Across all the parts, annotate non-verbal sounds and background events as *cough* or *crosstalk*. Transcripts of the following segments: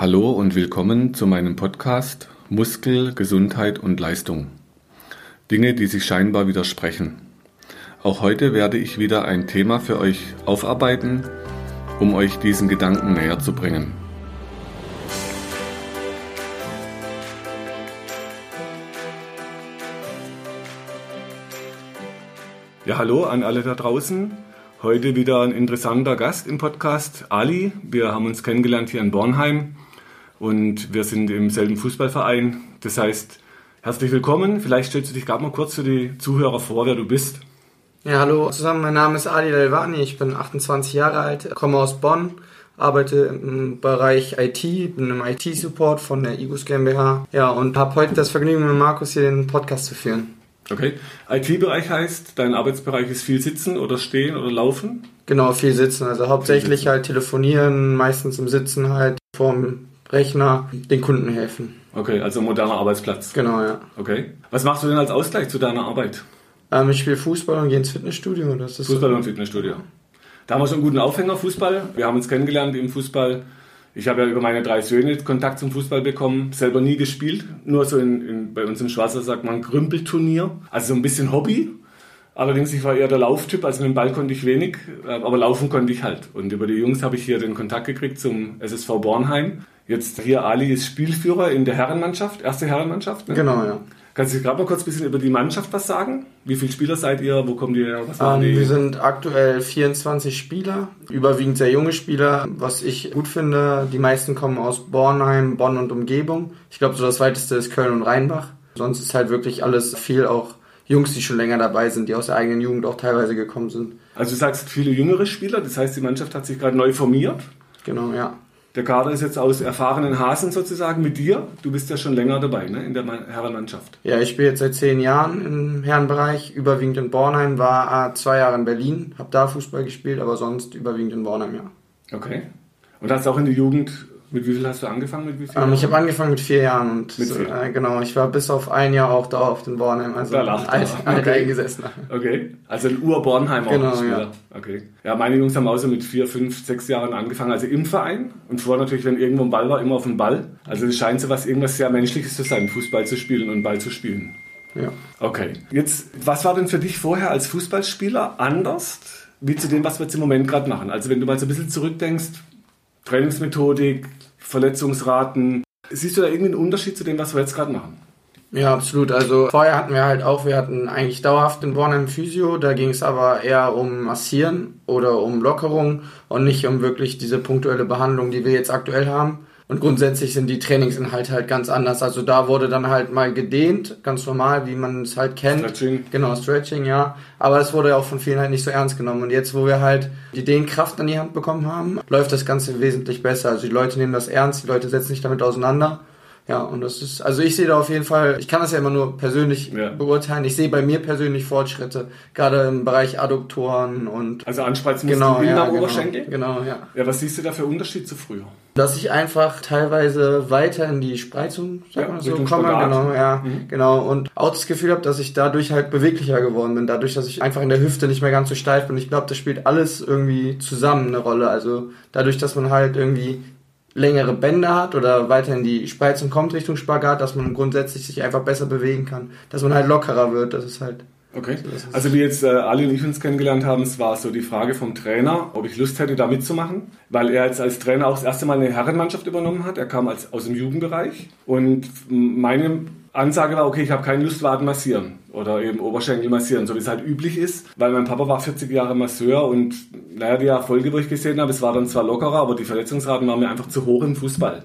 Hallo und willkommen zu meinem Podcast Muskel, Gesundheit und Leistung. Dinge, die sich scheinbar widersprechen. Auch heute werde ich wieder ein Thema für euch aufarbeiten, um euch diesen Gedanken näher zu bringen. Ja, hallo an alle da draußen. Heute wieder ein interessanter Gast im Podcast, Ali. Wir haben uns kennengelernt hier in Bornheim und wir sind im selben Fußballverein. Das heißt, herzlich willkommen. Vielleicht stellst du dich gerade mal kurz für die Zuhörer vor, wer du bist. Ja, hallo zusammen. Mein Name ist Ali Delvani. Ich bin 28 Jahre alt, komme aus Bonn, arbeite im Bereich IT, bin im IT-Support von der IGUS GmbH. Ja, und habe heute das Vergnügen, mit Markus hier den Podcast zu führen. Okay. IT-Bereich heißt, dein Arbeitsbereich ist viel Sitzen oder Stehen oder Laufen? Genau, viel Sitzen. Also hauptsächlich sitzen. halt telefonieren, meistens im Sitzen halt vorm Rechner den Kunden helfen. Okay, also moderner Arbeitsplatz. Genau, ja. Okay. Was machst du denn als Ausgleich zu deiner Arbeit? Ähm, ich spiele Fußball und gehe ins Fitnessstudio. Das ist Fußball so. und Fitnessstudio. Da haben wir schon einen guten Aufhänger, Fußball. Wir haben uns kennengelernt im Fußball. Ich habe ja über meine drei Söhne Kontakt zum Fußball bekommen, selber nie gespielt, nur so in, in, bei uns im Schwarzer sagt man Grümpelturnier, also so ein bisschen Hobby. Allerdings, ich war eher der Lauftyp, also mit dem Ball konnte ich wenig, äh, aber laufen konnte ich halt. Und über die Jungs habe ich hier den Kontakt gekriegt zum SSV Bornheim. Jetzt hier Ali ist Spielführer in der Herrenmannschaft, erste Herrenmannschaft. Ne? Genau, ja. Kannst du gerade mal kurz ein bisschen über die Mannschaft was sagen? Wie viele Spieler seid ihr? Wo kommt ihr her? Ähm, wir sind aktuell 24 Spieler, überwiegend sehr junge Spieler. Was ich gut finde, die meisten kommen aus Bornheim, Bonn und Umgebung. Ich glaube, so das weiteste ist Köln und Rheinbach. Sonst ist halt wirklich alles viel auch Jungs, die schon länger dabei sind, die aus der eigenen Jugend auch teilweise gekommen sind. Also du sagst viele jüngere Spieler, das heißt, die Mannschaft hat sich gerade neu formiert? Genau, ja. Der Kader ist jetzt aus erfahrenen Hasen sozusagen mit dir. Du bist ja schon länger dabei ne, in der Herrenmannschaft. Ja, ich spiele jetzt seit zehn Jahren im Herrenbereich, überwiegend in Bornheim, war zwei Jahre in Berlin, habe da Fußball gespielt, aber sonst überwiegend in Bornheim, ja. Okay. Und hast auch in der Jugend mit wie viel hast du angefangen? Mit wie viel ähm, ich habe angefangen mit vier Jahren und mit vier. Äh, genau, ich war bis auf ein Jahr auch da auf den Bornheim, also da lacht alt, alt okay. eingesessener. Okay, also ein Ur-Bornheimer genau. Ja. Okay. Ja, meine Jungs haben auch so mit vier, fünf, sechs Jahren angefangen, also im Verein und vorher natürlich, wenn irgendwo ein Ball war, immer auf den Ball. Also es scheint so was irgendwas sehr Menschliches zu sein, Fußball zu spielen und Ball zu spielen. Ja. Okay. Jetzt, was war denn für dich vorher als Fußballspieler anders wie zu dem, was wir jetzt im Moment gerade machen? Also wenn du mal so ein bisschen zurückdenkst, Trainingsmethodik, Verletzungsraten. Siehst du da irgendwie einen Unterschied zu dem, was wir jetzt gerade machen? Ja, absolut. Also vorher hatten wir halt auch, wir hatten eigentlich dauerhaft in Bornheim Physio, da ging es aber eher um Massieren oder um Lockerung und nicht um wirklich diese punktuelle Behandlung, die wir jetzt aktuell haben. Und grundsätzlich sind die Trainingsinhalte halt ganz anders. Also da wurde dann halt mal gedehnt, ganz normal, wie man es halt kennt. Stretching. Genau, Stretching, ja. Aber es wurde ja auch von vielen halt nicht so ernst genommen. Und jetzt, wo wir halt die Dehnkraft an die Hand bekommen haben, läuft das Ganze wesentlich besser. Also die Leute nehmen das ernst, die Leute setzen sich damit auseinander. Ja, und das ist, also ich sehe da auf jeden Fall, ich kann das ja immer nur persönlich ja. beurteilen. Ich sehe bei mir persönlich Fortschritte, gerade im Bereich Adduktoren und. Also Anspreizmuskeln genau, ja, genau, Oberschenkel? Genau, ja. Ja, was siehst du da für Unterschied zu früher? Dass ich einfach teilweise weiter in die Spreizung ja, so komme, genau, ja, mhm. genau. Und auch das Gefühl habe, dass ich dadurch halt beweglicher geworden bin, dadurch, dass ich einfach in der Hüfte nicht mehr ganz so steif bin. Ich glaube, das spielt alles irgendwie zusammen eine Rolle. Also dadurch, dass man halt irgendwie längere Bänder hat oder weiter in die Spreizung kommt Richtung Spagat, dass man grundsätzlich sich einfach besser bewegen kann. Dass man halt lockerer wird, das ist halt. Okay. Also wie jetzt äh, Ali und ich uns kennengelernt haben, es war so die Frage vom Trainer, ob ich Lust hätte, da mitzumachen, weil er jetzt als Trainer auch das erste Mal eine Herrenmannschaft übernommen hat. Er kam als, aus dem Jugendbereich und meine Ansage war, okay, ich habe keine Lust, Waden massieren oder eben Oberschenkel massieren, so wie es halt üblich ist, weil mein Papa war 40 Jahre Masseur und naja, die Erfolge, wo ich gesehen habe, es war dann zwar lockerer, aber die Verletzungsraten waren mir einfach zu hoch im Fußball.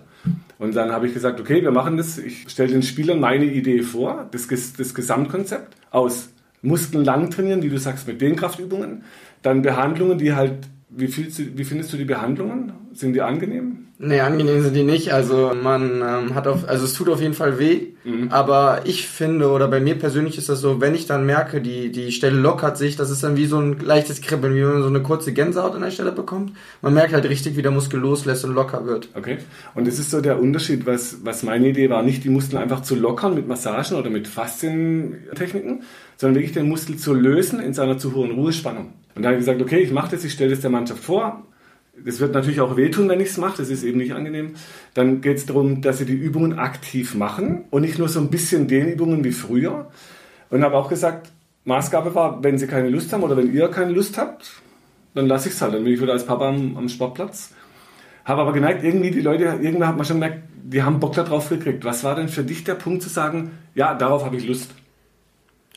Und dann habe ich gesagt, okay, wir machen das, ich stelle den Spielern meine Idee vor, das, das Gesamtkonzept aus Muskeln lang trainieren, wie du sagst, mit Dehnkraftübungen, dann Behandlungen, die halt, wie, viel, wie findest du die Behandlungen? Sind die angenehm? Nee, angenehm sind die nicht. Also man ähm, hat auf, also es tut auf jeden Fall weh. Mhm. Aber ich finde, oder bei mir persönlich ist das so, wenn ich dann merke, die, die Stelle lockert sich, das ist dann wie so ein leichtes Kribbeln, wie man so eine kurze Gänsehaut an der Stelle bekommt. Man merkt halt richtig, wie der Muskel loslässt und locker wird. Okay. Und das ist so der Unterschied, was, was meine Idee war, nicht die Muskeln einfach zu lockern mit Massagen oder mit Faszientechniken, sondern wirklich den Muskel zu lösen in seiner zu hohen Ruhespannung. Und da habe ich gesagt, okay, ich mache das, ich stelle das der Mannschaft vor, das wird natürlich auch wehtun, wenn ich es mache, das ist eben nicht angenehm. Dann geht es darum, dass sie die Übungen aktiv machen und nicht nur so ein bisschen den Übungen wie früher. Und habe auch gesagt, Maßgabe war, wenn sie keine Lust haben oder wenn ihr keine Lust habt, dann lasse ich es halt. Dann bin ich wieder als Papa am, am Sportplatz. Habe aber gemerkt, irgendwie die Leute, irgendwann hat man schon gemerkt, die haben Bock darauf gekriegt. Was war denn für dich der Punkt zu sagen, ja, darauf habe ich Lust?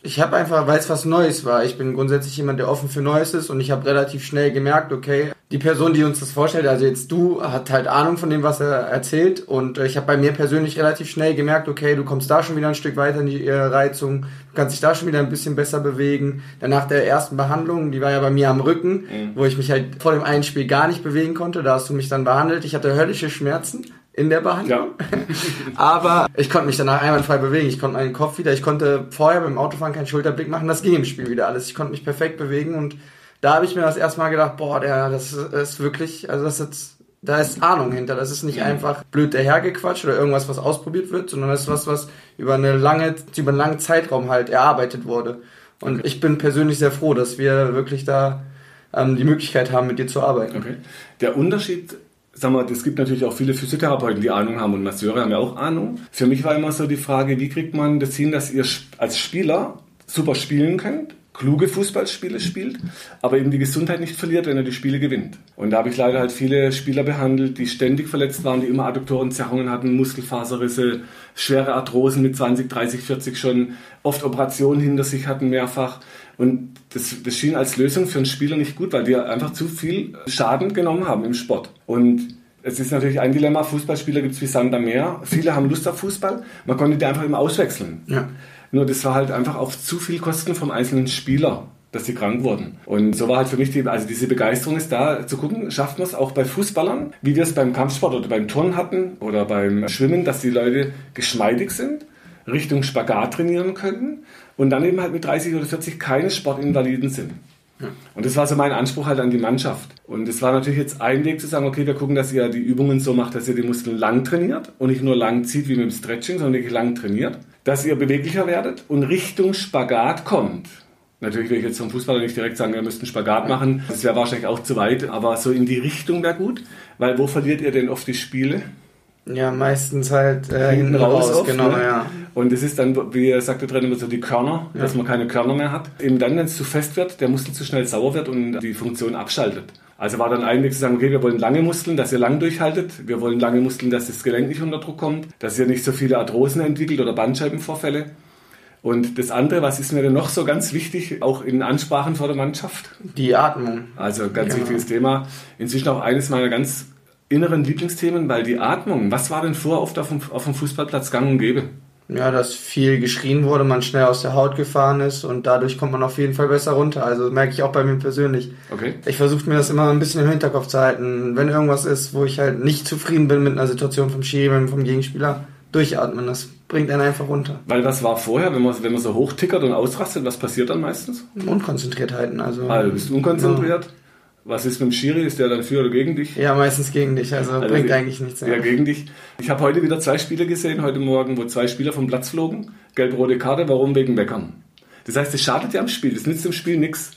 Ich habe einfach, weil es was Neues war. Ich bin grundsätzlich jemand, der offen für Neues ist und ich habe relativ schnell gemerkt, okay, die Person, die uns das vorstellt, also jetzt du, hat halt Ahnung von dem, was er erzählt und äh, ich habe bei mir persönlich relativ schnell gemerkt, okay, du kommst da schon wieder ein Stück weiter in die äh, Reizung, du kannst dich da schon wieder ein bisschen besser bewegen. Danach der ersten Behandlung, die war ja bei mir am Rücken, mhm. wo ich mich halt vor dem einen Spiel gar nicht bewegen konnte, da hast du mich dann behandelt. Ich hatte höllische Schmerzen in der Behandlung. Ja. *laughs* Aber ich konnte mich danach einwandfrei bewegen. Ich konnte meinen Kopf wieder, ich konnte vorher beim Autofahren keinen Schulterblick machen. Das ging im Spiel wieder alles. Ich konnte mich perfekt bewegen und da habe ich mir das erstmal gedacht, boah, der, das ist wirklich, also das ist da ist Ahnung hinter. Das ist nicht einfach blöd dahergequatscht oder irgendwas, was ausprobiert wird, sondern das ist was, was über eine lange, über einen langen Zeitraum halt erarbeitet wurde. Und okay. ich bin persönlich sehr froh, dass wir wirklich da ähm, die Möglichkeit haben, mit dir zu arbeiten. Okay. Der Unterschied sag mal, es gibt natürlich auch viele Physiotherapeuten, die Ahnung haben und Masseure haben ja auch Ahnung. Für mich war immer so die Frage, wie kriegt man das hin, dass ihr als Spieler super spielen könnt, kluge Fußballspiele spielt, aber eben die Gesundheit nicht verliert, wenn er die Spiele gewinnt. Und da habe ich leider halt viele Spieler behandelt, die ständig verletzt waren, die immer Adduktorenzerrungen hatten, Muskelfaserrisse, schwere Arthrosen mit 20, 30, 40 schon, oft Operationen hinter sich hatten mehrfach. Und das, das schien als Lösung für einen Spieler nicht gut, weil die einfach zu viel Schaden genommen haben im Sport. Und es ist natürlich ein Dilemma, Fußballspieler gibt es wie Sand am Meer. Viele haben Lust auf Fußball, man konnte die einfach immer auswechseln. Ja. Nur das war halt einfach auf zu viel Kosten vom einzelnen Spieler dass sie krank wurden. Und so war halt für mich die, also diese Begeisterung ist da, zu gucken, schafft man es auch bei Fußballern, wie wir es beim Kampfsport oder beim Turnen hatten oder beim Schwimmen, dass die Leute geschmeidig sind, Richtung Spagat trainieren können und dann eben halt mit 30 oder 40 keine Sportinvaliden sind. Und das war so mein Anspruch halt an die Mannschaft. Und es war natürlich jetzt ein Weg zu sagen, okay, wir gucken, dass ihr die Übungen so macht, dass ihr die Muskeln lang trainiert und nicht nur lang zieht wie mit dem Stretching, sondern wirklich lang trainiert. Dass ihr beweglicher werdet und Richtung Spagat kommt. Natürlich will ich jetzt vom Fußballer nicht direkt sagen, ihr müsst einen Spagat machen. Das wäre wahrscheinlich auch zu weit, aber so in die Richtung wäre gut. Weil wo verliert ihr denn oft die Spiele? Ja, meistens halt äh, hinten raus, raus genau, ne? ja. Und es ist dann, wie er sagte drin, immer so die Körner, ja. dass man keine Körner mehr hat. Eben dann, wenn es zu fest wird, der Muskel zu schnell sauer wird und die Funktion abschaltet. Also war dann ein Weg zu sagen, okay, wir wollen lange Muskeln, dass ihr lang durchhaltet. Wir wollen lange Muskeln, dass das Gelenk nicht unter Druck kommt, dass ihr nicht so viele Arthrosen entwickelt oder Bandscheibenvorfälle. Und das andere, was ist mir denn noch so ganz wichtig, auch in Ansprachen vor der Mannschaft? Die Atmung. Also ganz ja. wichtiges Thema. Inzwischen auch eines meiner ganz inneren Lieblingsthemen, weil die Atmung, was war denn vorher oft auf dem, auf dem Fußballplatz gang und gäbe? Ja, dass viel geschrien wurde, man schnell aus der Haut gefahren ist und dadurch kommt man auf jeden Fall besser runter. Also merke ich auch bei mir persönlich. Okay. Ich versuche mir das immer ein bisschen im Hinterkopf zu halten. Wenn irgendwas ist, wo ich halt nicht zufrieden bin mit einer Situation vom Schiri, vom Gegenspieler, durchatmen. Das bringt einen einfach runter. Weil was war vorher, wenn man, wenn man so hochtickert und ausrastet, was passiert dann meistens? Unkonzentriertheiten. Also, also bist du unkonzentriert? Ja. Was ist mit dem Schiri? Ist der dann für oder gegen dich? Ja, meistens gegen dich. Also, also bringt eigentlich nichts. Ja, gegen dich. Ich habe heute wieder zwei Spiele gesehen, heute Morgen, wo zwei Spieler vom Platz flogen. Gelb-rote Karte. Warum? Wegen Meckern. Das heißt, es schadet ja am Spiel. Das nützt im Spiel nichts.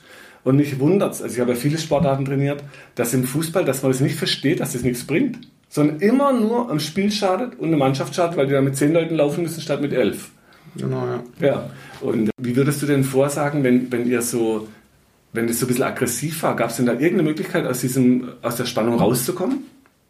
Und mich wundert es, also ich habe ja viele Sportarten trainiert, dass im Fußball, dass man das nicht versteht, dass das nichts bringt. Sondern immer nur am Spiel schadet und eine Mannschaft schadet, weil die dann mit zehn Leuten laufen müssen statt mit elf. Genau, ja. Ja. Und wie würdest du denn vorsagen, wenn, wenn ihr so wenn das so ein bisschen aggressiv war, gab es denn da irgendeine Möglichkeit, aus, diesem, aus der Spannung rauszukommen?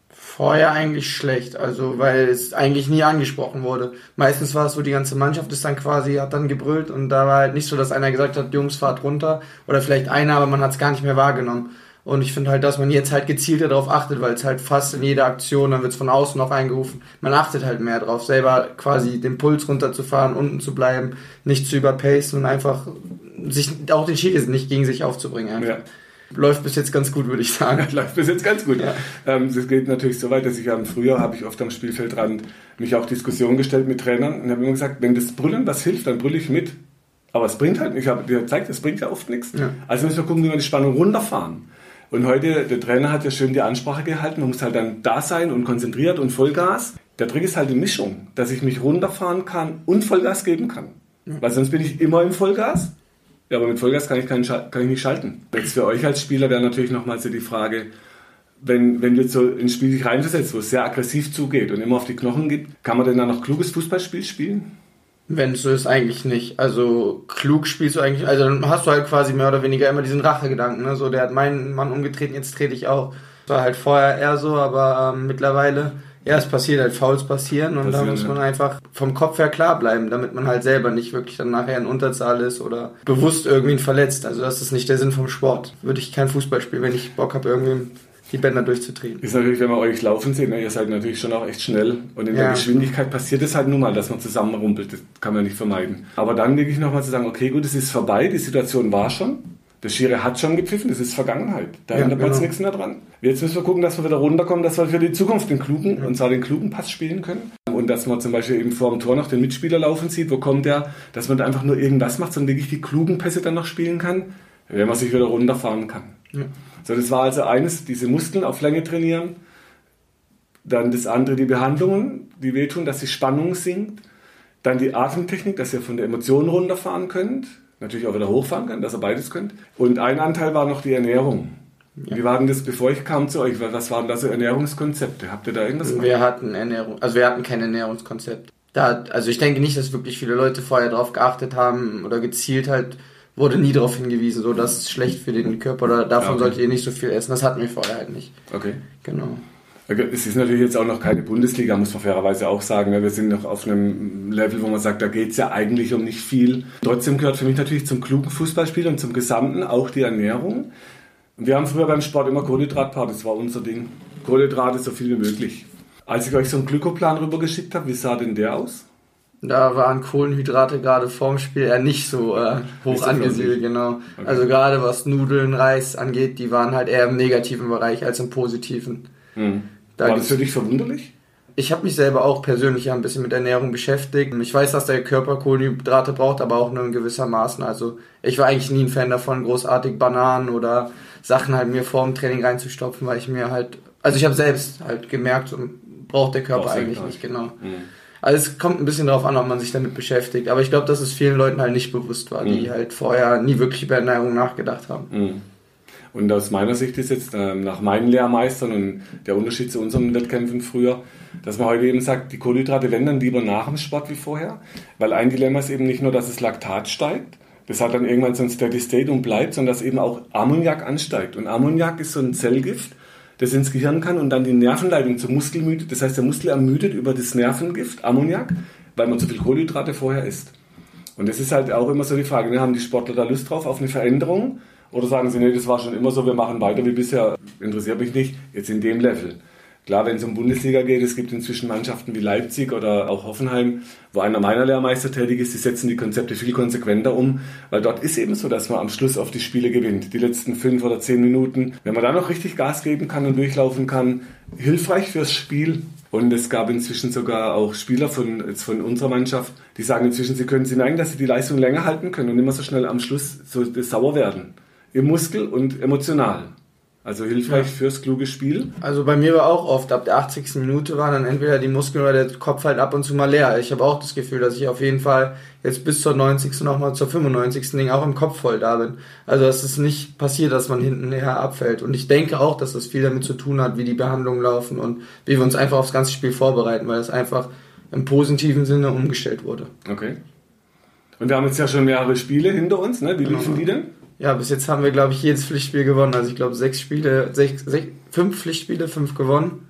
Vorher eigentlich schlecht, also weil es eigentlich nie angesprochen wurde. Meistens war es so, die ganze Mannschaft ist dann quasi, hat dann gebrüllt und da war halt nicht so, dass einer gesagt hat, Jungs, fahrt runter. Oder vielleicht einer, aber man hat es gar nicht mehr wahrgenommen. Und ich finde halt, dass man jetzt halt gezielter darauf achtet, weil es halt fast in jeder Aktion, dann wird es von außen noch eingerufen. Man achtet halt mehr drauf, selber quasi den Puls runterzufahren, unten zu bleiben, nicht zu überpacen und einfach sich auch den Schiris nicht gegen sich aufzubringen. Ja. Läuft bis jetzt ganz gut, würde ich sagen. *laughs* Läuft bis jetzt ganz gut. Ja. Ähm, es geht natürlich so weit, dass ich am Frühjahr habe ich oft am Spielfeldrand mich auch Diskussionen gestellt mit Trainern und habe immer gesagt, wenn das Brüllen was hilft, dann brülle ich mit. Aber es bringt halt, ich habe dir gezeigt, es bringt ja oft nichts. Ja. Also müssen wir gucken, wie wir die Spannung runterfahren. Und heute, der Trainer hat ja schön die Ansprache gehalten, man muss halt dann da sein und konzentriert und Vollgas. Der Trick ist halt die Mischung, dass ich mich runterfahren kann und Vollgas geben kann. Weil sonst bin ich immer im Vollgas. Ja, aber mit Vollgas kann ich, keinen, kann ich nicht schalten. Jetzt für euch als Spieler wäre natürlich nochmal so die Frage, wenn, wenn du so ins Spiel dich reinversetzt, wo es sehr aggressiv zugeht und immer auf die Knochen geht, kann man denn da noch kluges Fußballspiel spielen? Wenn es so ist, eigentlich nicht. Also klug spielst du eigentlich, also dann hast du halt quasi mehr oder weniger immer diesen Rachegedanken. Ne? So, der hat meinen Mann umgetreten, jetzt trete ich auch. Das war halt vorher eher so, aber ähm, mittlerweile, ja, es passiert halt, Fouls passieren und da muss man einfach vom Kopf her klar bleiben, damit man halt selber nicht wirklich dann nachher in Unterzahl ist oder bewusst irgendwen verletzt. Also das ist nicht der Sinn vom Sport. Würde ich kein Fußball spielen, wenn ich Bock habe, irgendwie die Bänder durchzutreten. Ist natürlich, wenn man euch laufen sieht, ne, ihr seid natürlich schon auch echt schnell. Und in ja. der Geschwindigkeit passiert es halt nun mal, dass man zusammenrumpelt. Das kann man nicht vermeiden. Aber dann wirklich nochmal zu sagen, okay, gut, es ist vorbei, die Situation war schon. Der Schiri hat schon gepfiffen, das ist Vergangenheit. Da ja, ändert man genau. jetzt nichts mehr dran. Jetzt müssen wir gucken, dass wir wieder runterkommen, dass wir für die Zukunft den klugen, ja. und zwar den klugen Pass spielen können. Und dass man zum Beispiel eben vor dem Tor noch den Mitspieler laufen sieht, wo kommt der, dass man da einfach nur irgendwas macht, sondern wirklich die klugen Pässe dann noch spielen kann, wenn man sich wieder runterfahren kann. Ja. So, das war also eines, diese Muskeln auf Länge trainieren. Dann das andere, die Behandlungen, die wehtun, dass die Spannung sinkt. Dann die Atemtechnik, dass ihr von der Emotion runterfahren könnt. Natürlich auch wieder hochfahren könnt, dass ihr beides könnt. Und ein Anteil war noch die Ernährung. Ja. Wie war denn das, bevor ich kam zu euch? Was waren da so Ernährungskonzepte? Habt ihr da irgendwas? Wir hatten Ernährung, also wir hatten kein Ernährungskonzept. Da, also ich denke nicht, dass wirklich viele Leute vorher darauf geachtet haben oder gezielt halt wurde nie darauf hingewiesen, so das ist schlecht für den Körper oder davon okay. solltet ihr nicht so viel essen. Das hatten wir vorher halt nicht. Okay. Genau. Es ist natürlich jetzt auch noch keine Bundesliga, muss man fairerweise auch sagen. Wir sind noch auf einem Level, wo man sagt, da geht es ja eigentlich um nicht viel. Trotzdem gehört für mich natürlich zum klugen Fußballspiel und zum Gesamten auch die Ernährung. wir haben früher beim Sport immer Kohlenhydratpart, das war unser Ding. Kohlenhydrate so viel wie möglich. Als ich euch so einen Glykoplan rübergeschickt habe, wie sah denn der aus? Da waren Kohlenhydrate gerade vorm Spiel eher nicht so äh, hoch nicht so angesiedelt, genau. Okay. Also gerade was Nudeln, Reis angeht, die waren halt eher im negativen Bereich als im positiven. Mhm. Da War das für dich verwunderlich? Ich habe mich selber auch persönlich ein bisschen mit Ernährung beschäftigt. Ich weiß, dass der Körper Kohlenhydrate braucht, aber auch nur in gewissermaßen. Also ich war eigentlich nie ein Fan davon, großartig Bananen oder Sachen halt mir vor dem Training reinzustopfen, weil ich mir halt, also ich habe selbst halt gemerkt, braucht der Körper eigentlich nicht, genau. Mhm. Also es kommt ein bisschen darauf an, ob man sich damit beschäftigt. Aber ich glaube, dass es vielen Leuten halt nicht bewusst war, die mhm. halt vorher nie wirklich über Ernährung nachgedacht haben. Mhm. Und aus meiner Sicht ist jetzt äh, nach meinen Lehrmeistern und der Unterschied zu unseren Wettkämpfen früher, dass man heute eben sagt, die Kohlenhydrate werden dann lieber nach dem Sport wie vorher. Weil ein Dilemma ist eben nicht nur, dass das Laktat steigt, das hat dann irgendwann so ein Steady State und bleibt, sondern dass eben auch Ammoniak ansteigt. Und Ammoniak ist so ein Zellgift, das ins Gehirn kann und dann die Nervenleitung zum Muskel müdet. Das heißt, der Muskel ermüdet über das Nervengift Ammoniak, weil man zu viel Kohlenhydrate vorher isst. Und das ist halt auch immer so die Frage, ne? haben die Sportler da Lust drauf auf eine Veränderung? Oder sagen sie, nee, das war schon immer so, wir machen weiter wie bisher, interessiert mich nicht, jetzt in dem Level. Klar, wenn es um Bundesliga geht, es gibt inzwischen Mannschaften wie Leipzig oder auch Hoffenheim, wo einer meiner Lehrmeister tätig ist, die setzen die Konzepte viel konsequenter um, weil dort ist eben so, dass man am Schluss auf die Spiele gewinnt. Die letzten fünf oder zehn Minuten. Wenn man da noch richtig Gas geben kann und durchlaufen kann, hilfreich fürs Spiel. Und es gab inzwischen sogar auch Spieler von, jetzt von unserer Mannschaft, die sagen inzwischen, sie können sie merken, dass sie die Leistung länger halten können und immer so schnell am Schluss so sauer werden. Im Muskel und emotional. Also hilfreich ja. fürs kluge Spiel. Also bei mir war auch oft, ab der 80. Minute waren dann entweder die Muskeln oder der Kopf halt ab und zu mal leer. Ich habe auch das Gefühl, dass ich auf jeden Fall jetzt bis zur 90. nochmal zur 95. Ding auch im Kopf voll da bin. Also dass es nicht passiert, dass man hinten näher abfällt. Und ich denke auch, dass das viel damit zu tun hat, wie die Behandlungen laufen und wie wir uns einfach aufs ganze Spiel vorbereiten, weil es einfach im positiven Sinne umgestellt wurde. Okay. Und wir haben jetzt ja schon mehrere Spiele hinter uns, ne? Wie genau. liefen die denn? Ja, bis jetzt haben wir, glaube ich, jedes Pflichtspiel gewonnen. Also ich glaube, sechs Spiele, sechs, sechs, fünf Pflichtspiele, fünf gewonnen.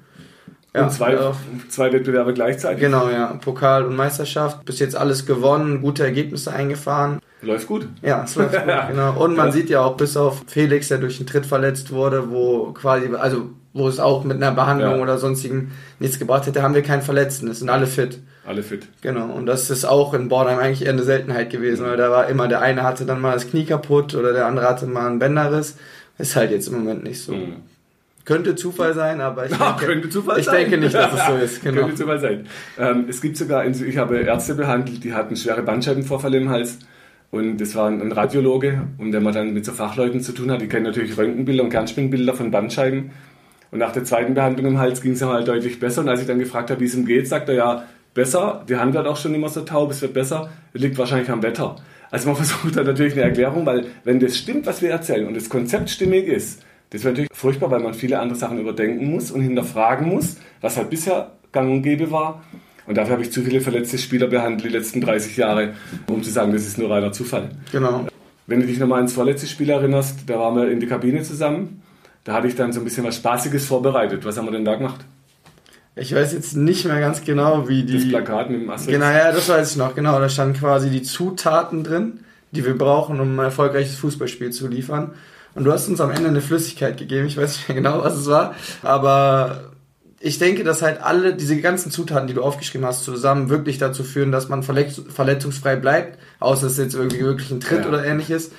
Ja, und zwei, äh, zwei Wettbewerbe gleichzeitig. Genau, ja. Pokal und Meisterschaft. Bis jetzt alles gewonnen, gute Ergebnisse eingefahren. Läuft gut. Ja, es läuft gut, *laughs* genau. Und man ja. sieht ja auch bis auf Felix, der durch den Tritt verletzt wurde, wo quasi, also wo es auch mit einer Behandlung ja. oder sonstigem nichts gebracht hätte, haben wir keinen Verletzten. Es sind alle fit. Alle fit. Genau. Und das ist auch in Bornheim eigentlich eher eine Seltenheit gewesen, weil da war immer, der eine hatte dann mal das Knie kaputt oder der andere hatte mal einen Bänderriss. Ist halt jetzt im Moment nicht so. Mhm. Könnte Zufall sein, aber ich, *laughs* denke, könnte Zufall ich denke nicht, dass es so *laughs* ist. Genau. könnte Zufall sein. Ähm, es gibt sogar, ich habe Ärzte behandelt, die hatten schwere Bandscheibenvorfälle im Hals. Und das war ein Radiologe, und der man dann mit so Fachleuten zu tun hat. Die kennen natürlich Röntgenbilder und Kernspinbilder von Bandscheiben. Und nach der zweiten Behandlung im Hals ging es ihm halt deutlich besser. Und als ich dann gefragt habe, wie es ihm geht, sagt er ja, besser. Die Hand wird auch schon immer so taub, es wird besser. Das liegt wahrscheinlich am Wetter. Also man *laughs* versucht da natürlich eine Erklärung, weil wenn das stimmt, was wir erzählen und das Konzept stimmig ist, Das wäre natürlich furchtbar, weil man viele andere Sachen überdenken muss und hinterfragen muss, was halt bisher gang und gäbe war. Und dafür habe ich zu viele verletzte Spieler behandelt die letzten 30 Jahre, um zu sagen, das ist nur reiner Zufall. Genau. Wenn du dich nochmal ans vorletzte Spiel erinnerst, da waren wir in die Kabine zusammen. Da hatte ich dann so ein bisschen was Spaßiges vorbereitet. Was haben wir denn da gemacht? Ich weiß jetzt nicht mehr ganz genau, wie die. Das Plakat mit dem Asterix. Genau, ja, das weiß ich noch. Genau, da standen quasi die Zutaten drin, die wir brauchen, um ein erfolgreiches Fußballspiel zu liefern. Und du hast uns am Ende eine Flüssigkeit gegeben. Ich weiß nicht mehr genau, was es war. Aber ich denke, dass halt alle diese ganzen Zutaten, die du aufgeschrieben hast, zusammen wirklich dazu führen, dass man verletzungsfrei bleibt, außer es jetzt irgendwie wirklich ein Tritt ja. oder ähnliches.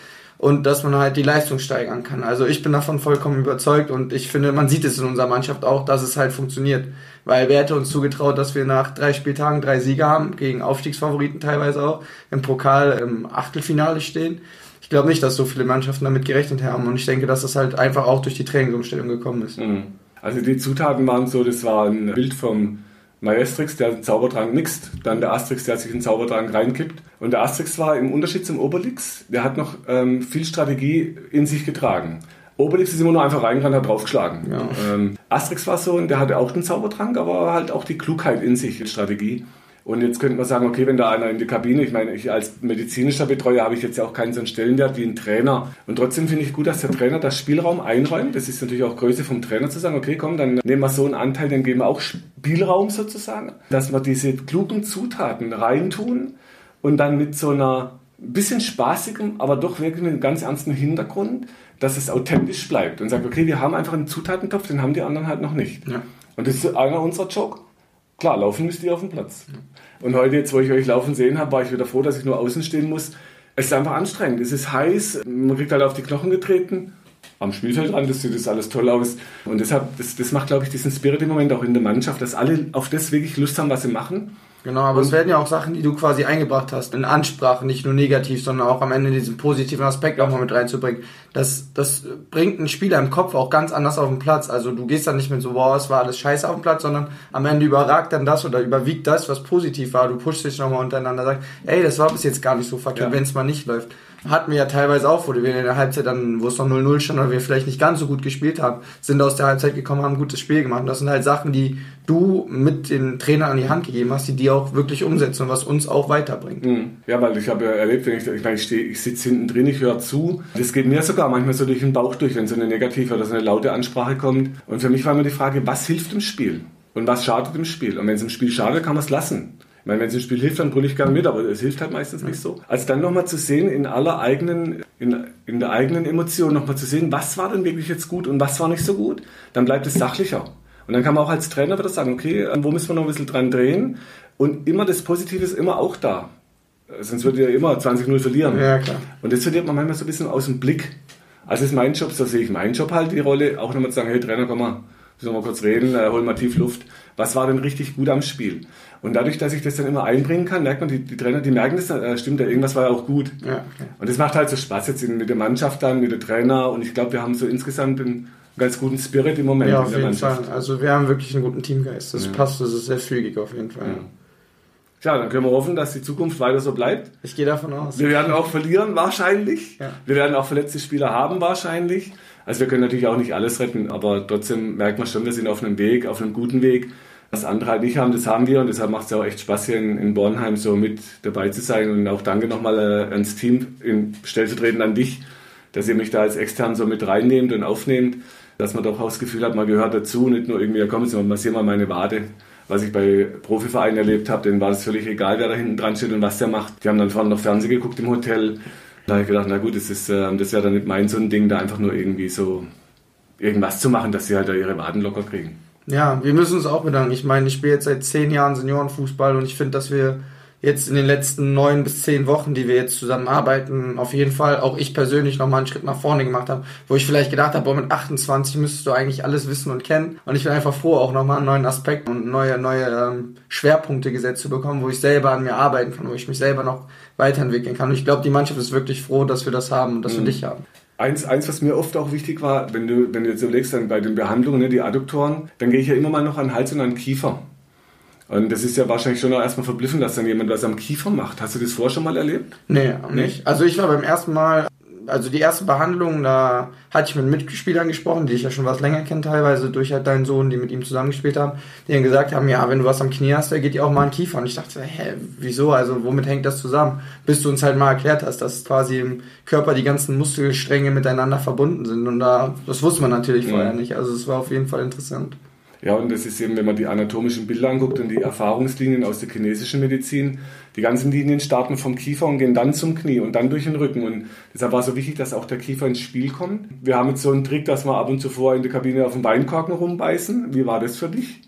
Und dass man halt die Leistung steigern kann. Also ich bin davon vollkommen überzeugt und ich finde, man sieht es in unserer Mannschaft auch, dass es halt funktioniert. Weil wer hätte uns zugetraut, dass wir nach drei Spieltagen drei Siege haben, gegen Aufstiegsfavoriten teilweise auch, im Pokal im Achtelfinale stehen ich glaube nicht, dass so viele Mannschaften damit gerechnet haben. Und ich denke, dass das halt einfach auch durch die Trainingsumstellung gekommen ist. Mhm. Also die Zutaten waren so, das war ein Bild vom Maestrix, der den Zaubertrank mixt, dann der Asterix, der sich den Zaubertrank reinkippt. Und der Asterix war im Unterschied zum Obelix, der hat noch ähm, viel Strategie in sich getragen. Obelix ist immer nur einfach reingerannt, hat draufgeschlagen. Ja. Ähm, Asterix war so, und der hatte auch den Zaubertrank, aber halt auch die Klugheit in sich, die Strategie. Und jetzt könnte man sagen, okay, wenn da einer in die Kabine, ich meine, ich als medizinischer Betreuer habe ich jetzt ja auch keinen so einen Stellenwert wie ein Trainer. Und trotzdem finde ich gut, dass der Trainer das Spielraum einräumt. Das ist natürlich auch Größe vom Trainer zu sagen, okay, komm, dann nehmen wir so einen Anteil, dann geben wir auch Spielraum sozusagen. Dass wir diese klugen Zutaten reintun und dann mit so einer bisschen spaßigem, aber doch wirklich mit einem ganz ernsten Hintergrund, dass es authentisch bleibt und sagt, okay, wir haben einfach einen Zutatentopf, den haben die anderen halt noch nicht. Ja. Und das ist einer unserer Joke. Klar, laufen müsst ihr auf dem Platz. Und heute, jetzt wo ich euch laufen sehen habe, war ich wieder froh, dass ich nur außen stehen muss. Es ist einfach anstrengend. Es ist heiß, man kriegt halt auf die Knochen getreten. Am Spielfeld an, das sieht das alles toll aus. Und deshalb, das, das macht, glaube ich, diesen Spirit im Moment auch in der Mannschaft, dass alle auf das wirklich Lust haben, was sie machen. Genau, aber und es werden ja auch Sachen, die du quasi eingebracht hast, in Ansprache, nicht nur negativ, sondern auch am Ende diesen positiven Aspekt auch mal mit reinzubringen. Das, das bringt einen Spieler im Kopf auch ganz anders auf den Platz. Also du gehst dann nicht mit so, wow, es war alles scheiße auf dem Platz, sondern am Ende überragt dann das oder überwiegt das, was positiv war. Du pushst dich nochmal untereinander, sagst, ey, das war bis jetzt gar nicht so verkehrt, ja. wenn es mal nicht läuft hatten wir ja teilweise auch, wo wir in der Halbzeit dann, wo es noch 0-0 stand oder wir vielleicht nicht ganz so gut gespielt haben, sind aus der Halbzeit gekommen, haben ein gutes Spiel gemacht. Und das sind halt Sachen, die du mit den Trainern an die Hand gegeben hast, die die auch wirklich umsetzen und was uns auch weiterbringt. Mhm. Ja, weil ich habe ja erlebt, wenn ich, ich ich, stehe, ich sitze hinten drin, ich höre zu. Das geht mir sogar manchmal so durch den Bauch durch, wenn so eine negative oder so eine laute Ansprache kommt. Und für mich war immer die Frage, was hilft im Spiel? Und was schadet im Spiel? Und wenn es im Spiel schadet, kann man es lassen. Ich meine, wenn es im Spiel hilft, dann brülle ich gerne mit, aber es hilft halt meistens nicht so. Also dann nochmal zu sehen, in aller eigenen, in, in der eigenen Emotion nochmal zu sehen, was war denn wirklich jetzt gut und was war nicht so gut, dann bleibt es sachlicher. Und dann kann man auch als Trainer wieder sagen, okay, wo müssen wir noch ein bisschen dran drehen? Und immer das Positive ist immer auch da. Sonst würde ihr immer 20-0 verlieren. Ja, klar. Und das verliert man manchmal so ein bisschen aus dem Blick. Also ist mein Job, so sehe ich meinen Job halt, die Rolle, auch nochmal zu sagen, hey Trainer, komm mal, müssen wir mal kurz reden, äh, hol mal tief Luft. Was war denn richtig gut am Spiel? Und dadurch, dass ich das dann immer einbringen kann, merkt man, die, die Trainer, die merken das, äh, stimmt ja, irgendwas war ja auch gut. Ja, okay. Und das macht halt so Spaß jetzt mit der Mannschaft dann, mit der Trainer. Und ich glaube, wir haben so insgesamt einen ganz guten Spirit im Moment ja, auf in der jeden Mannschaft. Fall. Also wir haben wirklich einen guten Teamgeist. Das ja. passt, das ist sehr fügig auf jeden Fall. Ja. Tja, dann können wir hoffen, dass die Zukunft weiter so bleibt. Ich gehe davon aus. Wir werden auch verlieren, wahrscheinlich. Ja. Wir werden auch verletzte Spieler haben, wahrscheinlich. Also wir können natürlich auch nicht alles retten, aber trotzdem merkt man schon, wir sind auf einem Weg, auf einem guten Weg. Was andere halt nicht haben, das haben wir und deshalb macht es ja auch echt Spaß hier in, in, Bornheim so mit dabei zu sein und auch danke nochmal äh, ans Team, in, stellvertretend an dich, dass ihr mich da als extern so mit reinnehmt und aufnehmt, dass man doch auch das Gefühl hat, man gehört dazu, nicht nur irgendwie, ja komm, jetzt massier mal meine Wade. Was ich bei Profivereinen erlebt habe, denen war es völlig egal, wer da hinten dran steht und was der macht. Die haben dann vorne noch Fernsehen geguckt im Hotel. Da habe ich gedacht, na gut, das ist, äh, das wäre dann nicht mein so ein Ding, da einfach nur irgendwie so irgendwas zu machen, dass sie halt da ihre Waden locker kriegen. Ja, wir müssen uns auch bedanken. Ich meine, ich spiele jetzt seit zehn Jahren Seniorenfußball und ich finde, dass wir jetzt in den letzten neun bis zehn Wochen, die wir jetzt zusammen arbeiten, auf jeden Fall auch ich persönlich nochmal einen Schritt nach vorne gemacht habe, wo ich vielleicht gedacht habe, boah, mit 28 müsstest du eigentlich alles wissen und kennen. Und ich bin einfach froh, auch nochmal einen neuen Aspekt und neue, neue ähm, Schwerpunkte gesetzt zu bekommen, wo ich selber an mir arbeiten kann, wo ich mich selber noch weiterentwickeln kann. Und ich glaube, die Mannschaft ist wirklich froh, dass wir das haben und dass mhm. wir dich haben. Eins, eins, was mir oft auch wichtig war, wenn du, wenn du jetzt überlegst, dann bei den Behandlungen, ne, die Adduktoren, dann gehe ich ja immer mal noch an Hals und an Kiefer. Und das ist ja wahrscheinlich schon erstmal verblüffend, dass dann jemand was am Kiefer macht. Hast du das vorher schon mal erlebt? Nee, nicht. Also ich war beim ersten Mal also die erste Behandlung, da hatte ich mit Mitspielern gesprochen, die ich ja schon was länger kenne teilweise, durch halt deinen Sohn, die mit ihm zusammengespielt haben, die dann gesagt haben, ja, wenn du was am Knie hast, da geht dir auch mal ein Kiefer. Und ich dachte, hä, wieso? Also womit hängt das zusammen? Bis du uns halt mal erklärt hast, dass quasi im Körper die ganzen Muskelstränge miteinander verbunden sind. Und da, das wusste man natürlich ja. vorher nicht. Also es war auf jeden Fall interessant. Ja, und das ist eben, wenn man die anatomischen Bilder anguckt und die Erfahrungslinien aus der chinesischen Medizin, die ganzen Linien starten vom Kiefer und gehen dann zum Knie und dann durch den Rücken. Und deshalb war es so wichtig, dass auch der Kiefer ins Spiel kommt. Wir haben jetzt so einen Trick, dass wir ab und zu vorher in der Kabine auf den Weinkorken rumbeißen. Wie war das für dich?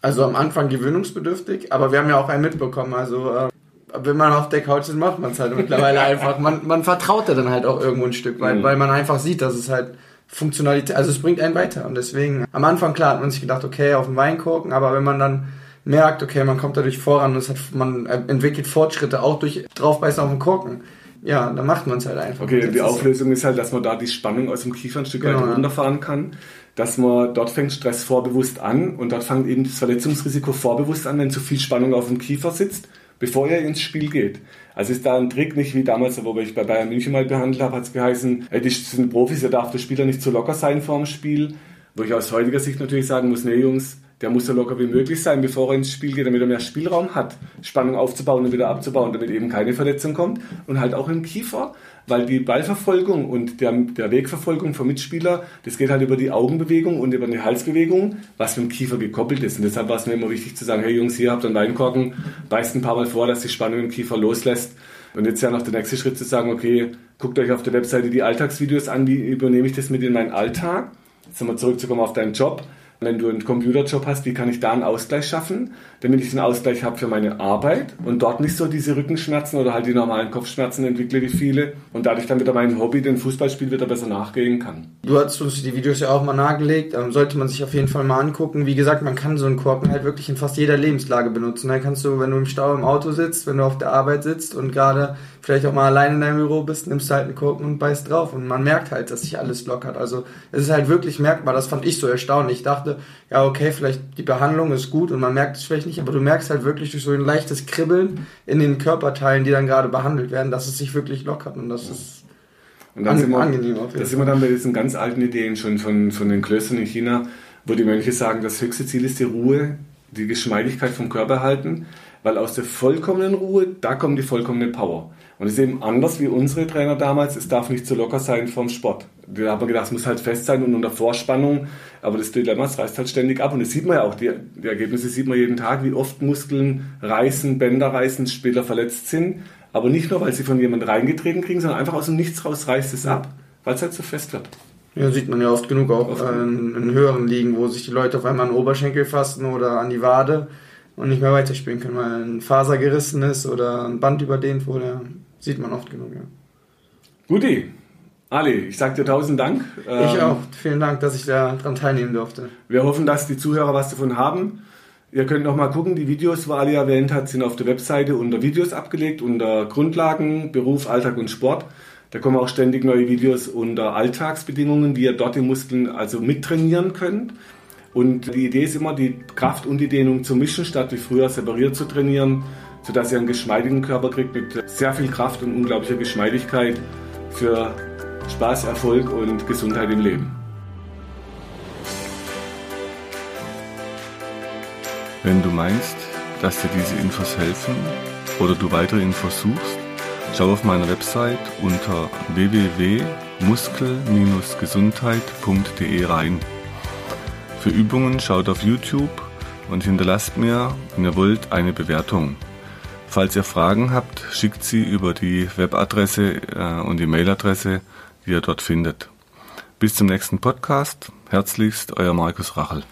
Also am Anfang gewöhnungsbedürftig, aber wir haben ja auch einen mitbekommen. Also äh, wenn man auf der Couch ist, macht man es halt mittlerweile *laughs* einfach. Man, man vertraut ja dann halt auch irgendwo ein Stück weit, mhm. weil man einfach sieht, dass es halt Funktionalität, also es bringt einen weiter. Und deswegen, am Anfang klar hat man sich gedacht, okay, auf den Wein gucken, aber wenn man dann merkt, okay, man kommt dadurch voran es hat, man entwickelt Fortschritte auch durch draufbeißen auf den Korken. Ja, dann macht man es halt einfach. Okay, die Auflösung ist halt, dass man da die Spannung aus dem Kiefer ein Stück genau, weit runterfahren kann. Dass man dort fängt Stress vorbewusst an und dort fängt eben das Verletzungsrisiko vorbewusst an, wenn zu viel Spannung auf dem Kiefer sitzt, bevor er ins Spiel geht. Also ist da ein Trick nicht wie damals, wo ich bei Bayern München mal behandelt habe, hat es geheißen, ey, die sind Profis, da darf der Spieler nicht zu locker sein vor dem Spiel. Wo ich aus heutiger Sicht natürlich sagen muss, nee Jungs, der muss so locker wie möglich sein, bevor er ins Spiel geht, damit er mehr Spielraum hat, Spannung aufzubauen und wieder abzubauen, damit eben keine Verletzung kommt. Und halt auch im Kiefer, weil die Ballverfolgung und der, der Wegverfolgung vom Mitspieler, das geht halt über die Augenbewegung und über die Halsbewegung, was mit dem Kiefer gekoppelt ist. Und deshalb war es mir immer wichtig zu sagen, hey Jungs, hier habt ihr einen Weinkorken, beißt ein paar Mal vor, dass die Spannung im Kiefer loslässt. Und jetzt ja noch der nächste Schritt zu sagen, okay, guckt euch auf der Webseite die Alltagsvideos an, wie übernehme ich das mit in meinen Alltag. Jetzt nochmal zurückzukommen auf deinen Job wenn du einen Computerjob hast, wie kann ich da einen Ausgleich schaffen, damit ich einen Ausgleich habe für meine Arbeit und dort nicht so diese Rückenschmerzen oder halt die normalen Kopfschmerzen entwickle wie viele und dadurch dann wieder mein Hobby, den Fußballspiel, wieder besser nachgehen kann. Du hast uns die Videos ja auch mal nahegelegt, ähm, sollte man sich auf jeden Fall mal angucken. Wie gesagt, man kann so einen Korken halt wirklich in fast jeder Lebenslage benutzen. Da kannst du, wenn du im Stau im Auto sitzt, wenn du auf der Arbeit sitzt und gerade vielleicht auch mal allein in deinem Büro bist, nimmst du halt einen Korken und beißt drauf und man merkt halt, dass sich alles lockert. Also es ist halt wirklich merkbar, das fand ich so erstaunlich. Ich dachte, ja okay, vielleicht die Behandlung ist gut und man merkt es vielleicht nicht, aber du merkst halt wirklich durch so ein leichtes Kribbeln in den Körperteilen, die dann gerade behandelt werden, dass es sich wirklich lockert und das ist und dann sind wir, angenehm. Da sind wir dann bei diesen ganz alten Ideen schon von, von den Klöstern in China, wo die Mönche sagen, das höchste Ziel ist die Ruhe, die Geschmeidigkeit vom Körper halten, weil aus der vollkommenen Ruhe, da kommt die vollkommene Power. Und es ist eben anders wie unsere Trainer damals. Es darf nicht zu locker sein vom Sport. Da haben wir gedacht, es muss halt fest sein und unter Vorspannung. Aber das Dilemma, es reißt halt ständig ab. Und das sieht man ja auch. Die, die Ergebnisse sieht man jeden Tag, wie oft Muskeln reißen, Bänder reißen, Spieler verletzt sind. Aber nicht nur, weil sie von jemandem reingetreten kriegen, sondern einfach aus dem Nichts raus reißt es ab. Weil es halt so fest wird. Ja, sieht man ja oft genug auch oft. in, in höheren Ligen, wo sich die Leute auf einmal an den Oberschenkel fassen oder an die Wade und nicht mehr weiterspielen können, weil ein Faser gerissen ist oder ein Band überdehnt wurde. Sieht man oft genug, ja. Guti, Ali, ich sage dir tausend Dank. Ich ähm, auch. Vielen Dank, dass ich daran teilnehmen durfte. Wir hoffen, dass die Zuhörer was davon haben. Ihr könnt noch mal gucken, die Videos, wo Ali erwähnt hat, sind auf der Webseite unter Videos abgelegt, unter Grundlagen, Beruf, Alltag und Sport. Da kommen auch ständig neue Videos unter Alltagsbedingungen, wie ihr dort die Muskeln also mittrainieren könnt. Und die Idee ist immer, die Kraft und die Dehnung zu mischen, statt wie früher separiert zu trainieren sodass ihr einen geschmeidigen Körper kriegt mit sehr viel Kraft und unglaublicher Geschmeidigkeit für Spaß, Erfolg und Gesundheit im Leben. Wenn du meinst, dass dir diese Infos helfen oder du weitere Infos suchst, schau auf meiner Website unter www.muskel-gesundheit.de rein. Für Übungen schaut auf YouTube und hinterlasst mir, wenn ihr wollt, eine Bewertung. Falls ihr Fragen habt, schickt sie über die Webadresse äh, und die Mailadresse, die ihr dort findet. Bis zum nächsten Podcast. Herzlichst, euer Markus Rachel.